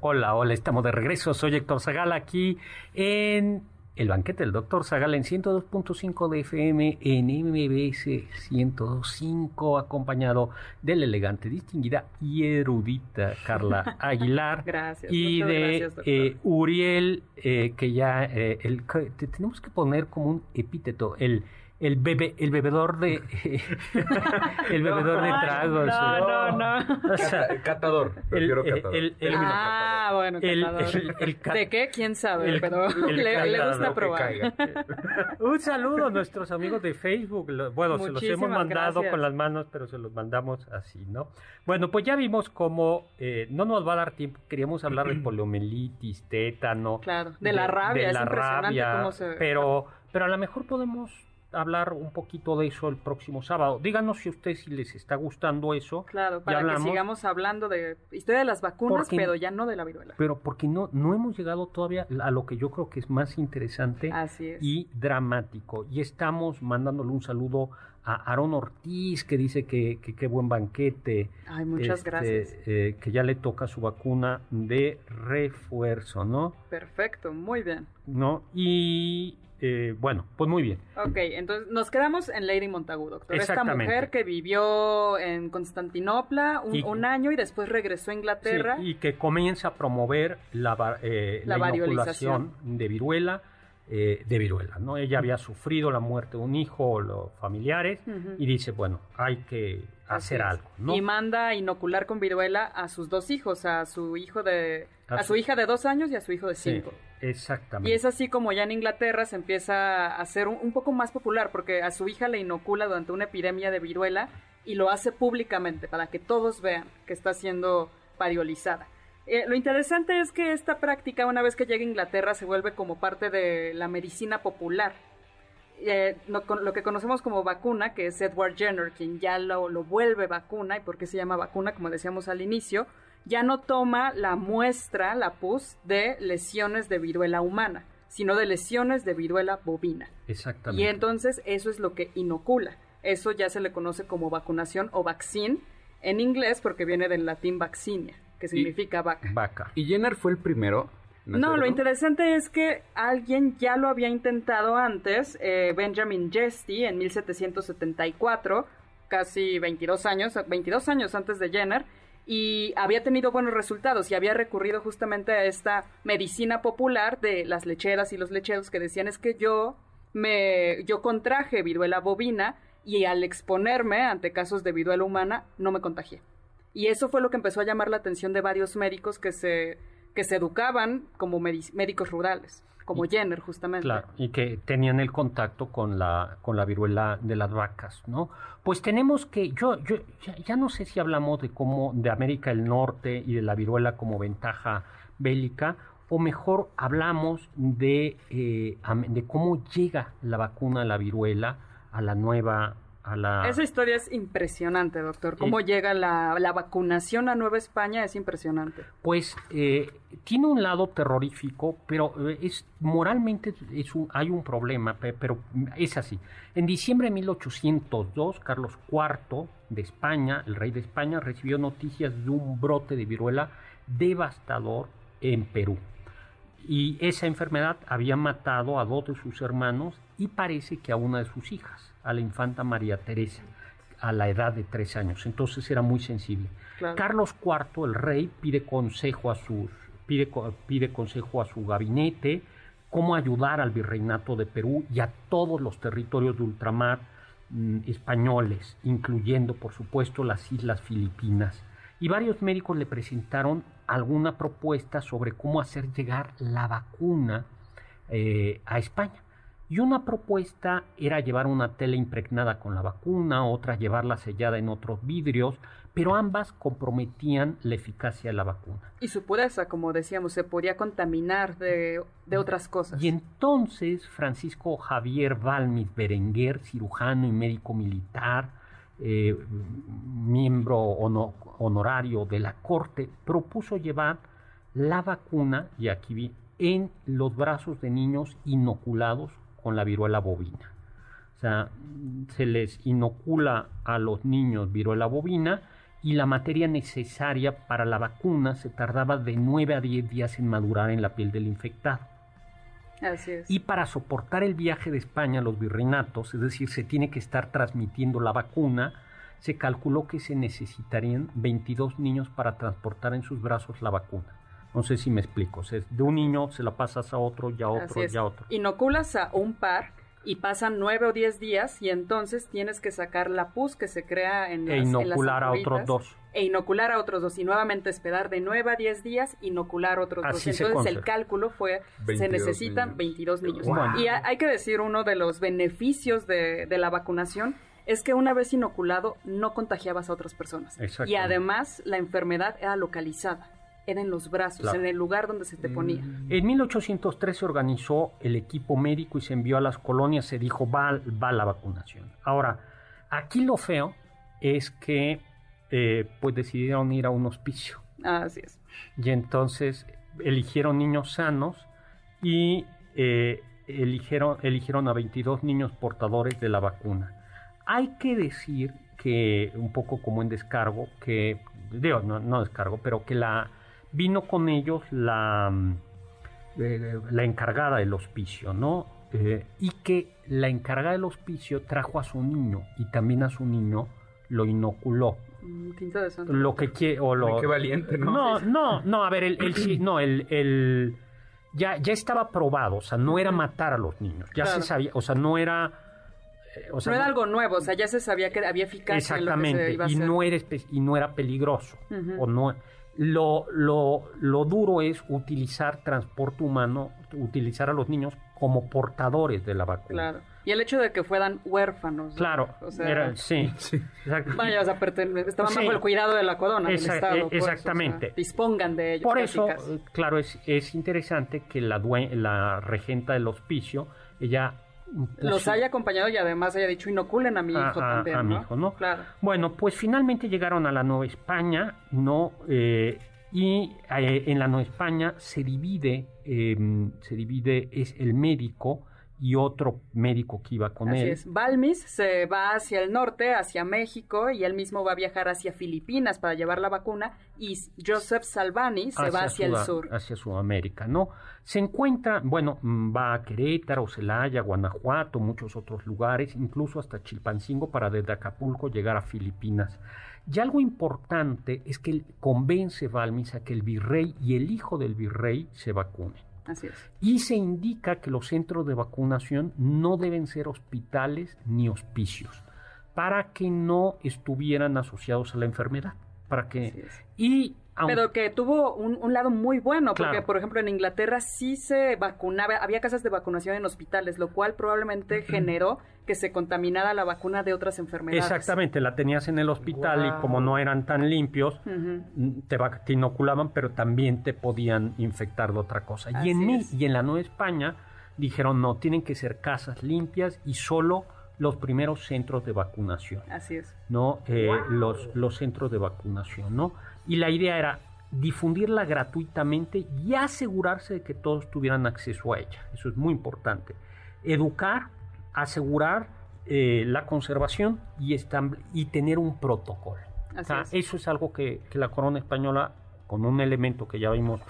Hola, hola, estamos de regreso. Soy Héctor Zagal aquí en el banquete del Doctor Zagal en 102.5 de FM en MBS 102.5, acompañado de la elegante, distinguida y erudita Carla [laughs] Aguilar. gracias. Y de gracias, eh, Uriel, eh, que ya eh, el, tenemos que poner como un epíteto, el el bebe, el bebedor de [laughs] el bebedor de tragos. No, eh. no, no. O sea, Cata- catador. Prefiero el- catador. el- el- Ah, bueno, el- catador. el- el cat- ¿De qué? ¿Quién sabe? el- pero [laughs] el le, gusta probar. [laughs] Un saludo a nuestros amigos de Facebook. Bueno, se los hemos mandado gracias. con las manos, pero se los mandamos así, ¿no? Bueno, pues ya vimos cómo eh, no nos va a dar tiempo. Queríamos hablar de [clears throat] poliomielitis, tétano. Claro, de la rabia, de es la impresionante rabia, cómo se... Pero, pero a lo mejor podemos hablar un poquito de eso el próximo sábado. Díganos si a ustedes si les está gustando eso. Claro, para que sigamos hablando de historia de las vacunas, Porque- pero ya no de la viruela. Pero porque no, no hemos llegado todavía a lo que yo creo que es más interesante. Así es. y dramático. Y estamos mandándole un saludo a Aarón Ortiz, que dice que que qué buen banquete. Ay, muchas este, gracias. eh, que ya le toca su vacuna de refuerzo, ¿no? Perfecto, muy bien. ¿No? Y eh, bueno, pues muy bien. Ok, entonces nos quedamos en Lady Montagu, doctor. Esta mujer que vivió en Constantinopla un, Y- un año y después regresó a Inglaterra. Sí, y que comienza a promover la, eh, La inoculación de viruela. eh, de viruela, ¿no? Ella había sufrido la muerte de un hijo o los familiares y dice, bueno, hay que hacer algo, ¿no? Y manda a inocular con viruela a sus dos hijos, a su hijo de, A a su- su hija de dos años y a su hijo de Sí, cinco. Exactamente. Y es así como ya en Inglaterra se empieza a hacer un, un poco más popular, porque a su hija le inocula durante una epidemia de viruela y lo hace públicamente para que todos vean que está siendo variolizada. Eh, lo interesante es que esta práctica, una vez que llega a Inglaterra, se vuelve como parte de la medicina popular. Eh, lo, con- lo que conocemos como vacuna, que es Edward Jenner, quien ya lo, lo vuelve vacuna, y por qué se llama vacuna, como decíamos al inicio, ya no toma la muestra, la pus, de lesiones de viruela humana, sino de lesiones de viruela bovina. Exactamente. Y entonces eso es lo que inocula. Eso ya se le conoce como vacunación o vaccine en inglés porque viene del latín vaccinia, que significa vaca. Vaca. ¿Y Jenner fue el primero? ¿No lo interesante es que alguien ya lo había intentado antes, eh, Benjamin Jesty, en 1774, casi 22 años, 22 años antes de Jenner, y había tenido buenos resultados y había recurrido justamente a esta medicina popular de las lecheras y los lecheros que decían es que yo me yo contraje viruela bovina y al exponerme ante casos de viruela humana no me contagié. Y eso fue lo que empezó a llamar la atención de varios médicos que se que se educaban como médicos rurales, como Y- Jenner justamente. Claro, y que tenían el contacto con la, con la viruela de las vacas, ¿no? Pues tenemos que, yo, yo ya, ya no sé si hablamos de cómo, de América del Norte y de la viruela como ventaja bélica, o mejor hablamos de, eh, de cómo llega la vacuna a la viruela, a la nueva a la... Esa historia es impresionante, doctor. Cómo llega la, la, vacunación a Nueva España es impresionante. Pues eh, tiene un lado terrorífico, pero eh, es moralmente es un, hay un problema, pero es así. En diciembre de 1802, Carlos IV de España, el rey de España, recibió noticias de un brote de viruela devastador en Perú. Y esa enfermedad había matado a dos de sus hermanos y parece que a una de sus hijas, a la infanta María Teresa, a la edad de tres años. Entonces era muy sensible. Carlos IV, el rey, pide consejo a sus pide, pide consejo a su gabinete cómo ayudar al virreinato de Perú y a todos los territorios de ultramar mm, españoles, incluyendo por supuesto las islas Filipinas. Y varios médicos le presentaron alguna propuesta sobre cómo hacer llegar la vacuna eh, a España. Y una propuesta era llevar una tela impregnada con la vacuna, otra llevarla sellada en otros vidrios, pero ambas comprometían la eficacia de la vacuna. Y su pureza, como decíamos, se podía contaminar de, otras cosas. Y entonces Francisco Javier Balmis Berenguer, cirujano y médico militar, eh, miembro honorario de la corte, propuso llevar la vacuna, y aquí vi, en los brazos de niños inoculados con la viruela bovina. O sea, se les inocula a los niños viruela bovina y la materia necesaria para la vacuna se tardaba de 9 a 10 días en madurar en la piel del infectado. Así es. Y para soportar el viaje de España a los virreinatos, es decir, se tiene que estar transmitiendo la vacuna, se calculó que se necesitarían 22 niños para transportar en sus brazos la vacuna. No sé si me explico. de un niño se la pasas a otro, ya otro, ya otro. Inoculas a un par y pasan nueve o diez días y entonces tienes que sacar la pus que se crea en e las, e inocular a otros dos. E inocular a otros dos y nuevamente esperar de nueve a diez días, inocular otros dos. Entonces el cálculo fue, se necesitan 22 niños. Y hay que decir, uno de los beneficios de, de la vacunación es que una vez inoculado no contagiabas a otras personas. Y además la enfermedad era localizada era en los brazos, en el lugar donde se te ponía. Mm. En 1803 se organizó el equipo médico y se envió a las colonias, se dijo va, va la vacunación. Ahora, aquí lo feo es que eh, pues decidieron ir a un hospicio. Así es. Y entonces eligieron niños sanos y eh, eligieron, eligieron a 22 niños portadores de la vacuna. Hay que decir que, un poco como en descargo, que, digo, no, no descargo, pero que la, vino con ellos la, mm, eh, la encargada del hospicio, ¿no? Eh, y que la encargada del hospicio trajo a su niño y también a su niño lo inoculó. Mm, qué lo que quiere o lo qué valiente, ¿no? No, no, no, a ver, el, el no, el, el ya, ya estaba probado, o sea, no era matar a los niños, ya se sabía, o sea, no era eh, o sea, no era algo nuevo, o sea, ya se sabía que había eficacia exactamente, en lo que se iba a y no era y no era peligroso, o no lo, lo, lo, duro es utilizar transporte humano, utilizar a los niños como portadores de la vacuna. Claro. Y el hecho de que fueran huérfanos. Claro. O sea, sí. [laughs] Vaya, o sea, estaban bajo el cuidado de la corona, del Estado. Pues, exactamente. dispongan de ellos. Por eso, claro, es, es interesante que la, la regenta del hospicio, ella los haya acompañado y además haya dicho inoculen a mi hijo también. A, mi hijo, ¿no? Claro. Bueno, pues finalmente llegaron a la Nueva España, ¿no? Eh, y eh, en la Nueva España se divide, em, se divide, es el médico y otro médico que iba con Así él. Es. Balmis se va hacia el norte, hacia México, y él mismo va a viajar hacia Filipinas para llevar la vacuna, y Joseph Salvani se va hacia el sur. Hacia Sudamérica, ¿no? Se encuentra, bueno, mm, va a Querétaro, Celaya, Guanajuato, muchos otros lugares, incluso hasta Chilpancingo para desde Acapulco llegar a Filipinas. Y algo importante es que él convence Balmis a que el virrey y el hijo del virrey se vacunen. Y se indica que los centros de vacunación no deben ser hospitales ni hospicios para que no estuvieran asociados a la enfermedad. Para que, y pero que tuvo un, lado muy bueno, porque por ejemplo en Inglaterra sí se vacunaba, había casas de vacunación en hospitales, lo cual probablemente generó que se contaminara la vacuna de otras enfermedades. Exactamente, la tenías en el hospital y como no eran tan limpios, te, te, inoculaban, pero también te podían infectar de otra cosa. y en, y en la Nueva España dijeron, no, tienen que ser casas limpias y solo los primeros centros de vacunación. Así es. ¿No? Eh, los, los centros de vacunación, ¿no? Y la idea era difundirla gratuitamente y asegurarse de que todos tuvieran acceso a ella. Eso es muy importante. Educar, asegurar eh, la conservación y, y tener un protocolo. Eso es algo que, que, la corona española, con un elemento que ya vimos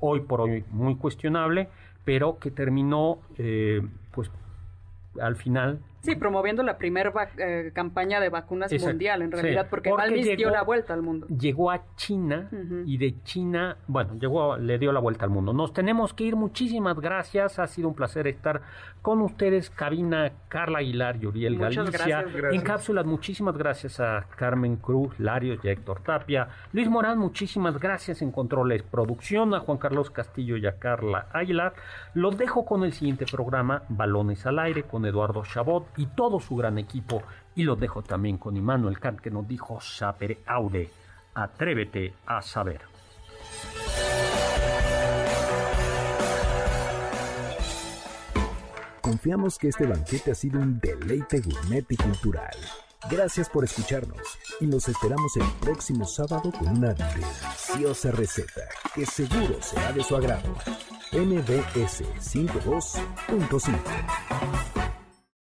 hoy por hoy muy cuestionable, pero que terminó eh, pues al final Sí, promoviendo la primera eh, campaña de vacunas mundial, en realidad, porque, porque dio la vuelta al mundo. Llegó a China y de China, bueno, llegó, le dio la vuelta al mundo. Nos tenemos que ir, muchísimas gracias, ha sido un placer estar con ustedes, cabina Carla Aguilar y Uriel Galicia. En cápsulas, muchísimas gracias a Carmen Cruz, Larios y a Héctor Tapia. Luis Morán, muchísimas gracias en controles, producción, a Juan Carlos Castillo y a Carla Aguilar. Los dejo con el siguiente programa, Balones al Aire, con Eduardo Chabot y todo su gran equipo. Y lo dejo también con Immanuel Kant que nos dijo Sapere Aude, atrévete a saber. Confiamos que este banquete ha sido un deleite gourmet y cultural. Gracias por escucharnos y nos esperamos el próximo sábado con una deliciosa receta que seguro será de su agrado. MBS 52.5